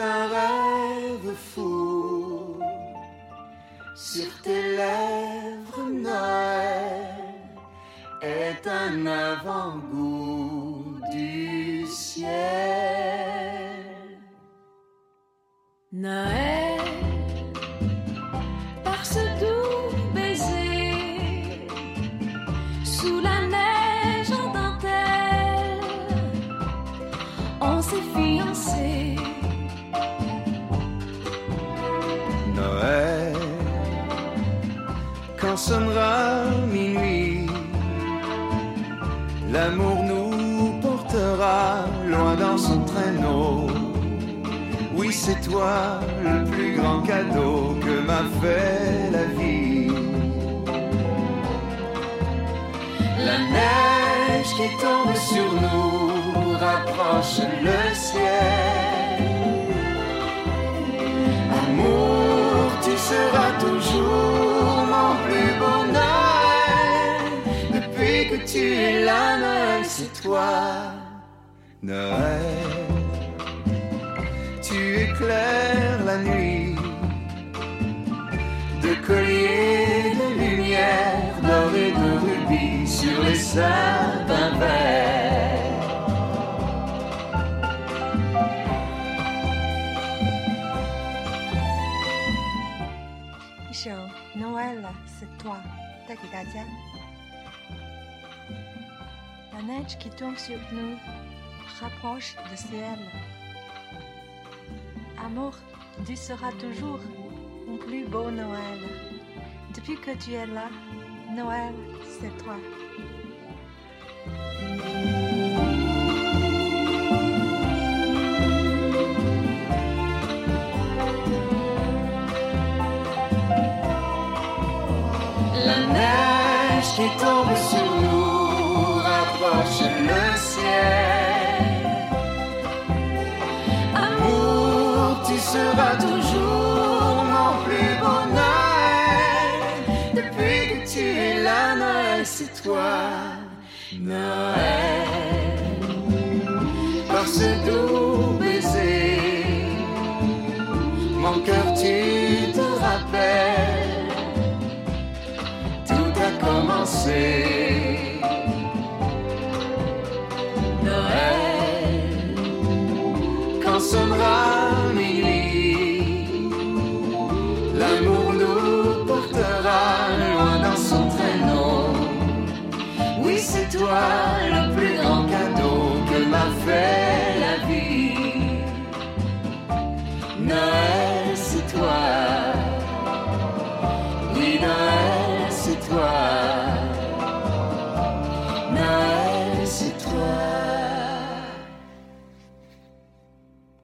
un rêve fou. Sur tes lèvres, Noël est un avant-goût du ciel. Noël, par ce doux baiser, sous la neige en dentelle, on s'est fiancés. Sonnera minuit, l'amour nous portera loin dans son traîneau. Oui, c'est toi le plus grand cadeau que m'a fait la vie. La neige qui tombe sur nous rapproche le ciel. Amour, tu seras toujours tu es là, Noël, c'est toi. Noël, tu éclaires la nuit de colliers de lumière, d'or et de rubis sur les sapins verts. Noël, c'est toi. 带给大家。 La neige qui tombe sur nous rapproche le ciel. Amour, tu seras toujours mon plus beau Noël. Depuis que tu es là, Noël, c'est toi. La neige qui tombe sur Amour, tu seras toujours mon plus beau Noël. Depuis que tu es là, Noël, c'est toi. Noël, par ce doux baiser, mon cœur, tu te rappelles tout a commencé. Quand sonnera minuit, l'amour nous portera loin dans son traîneau. Oui, c'est toi le plus grand cadeau que m'a fait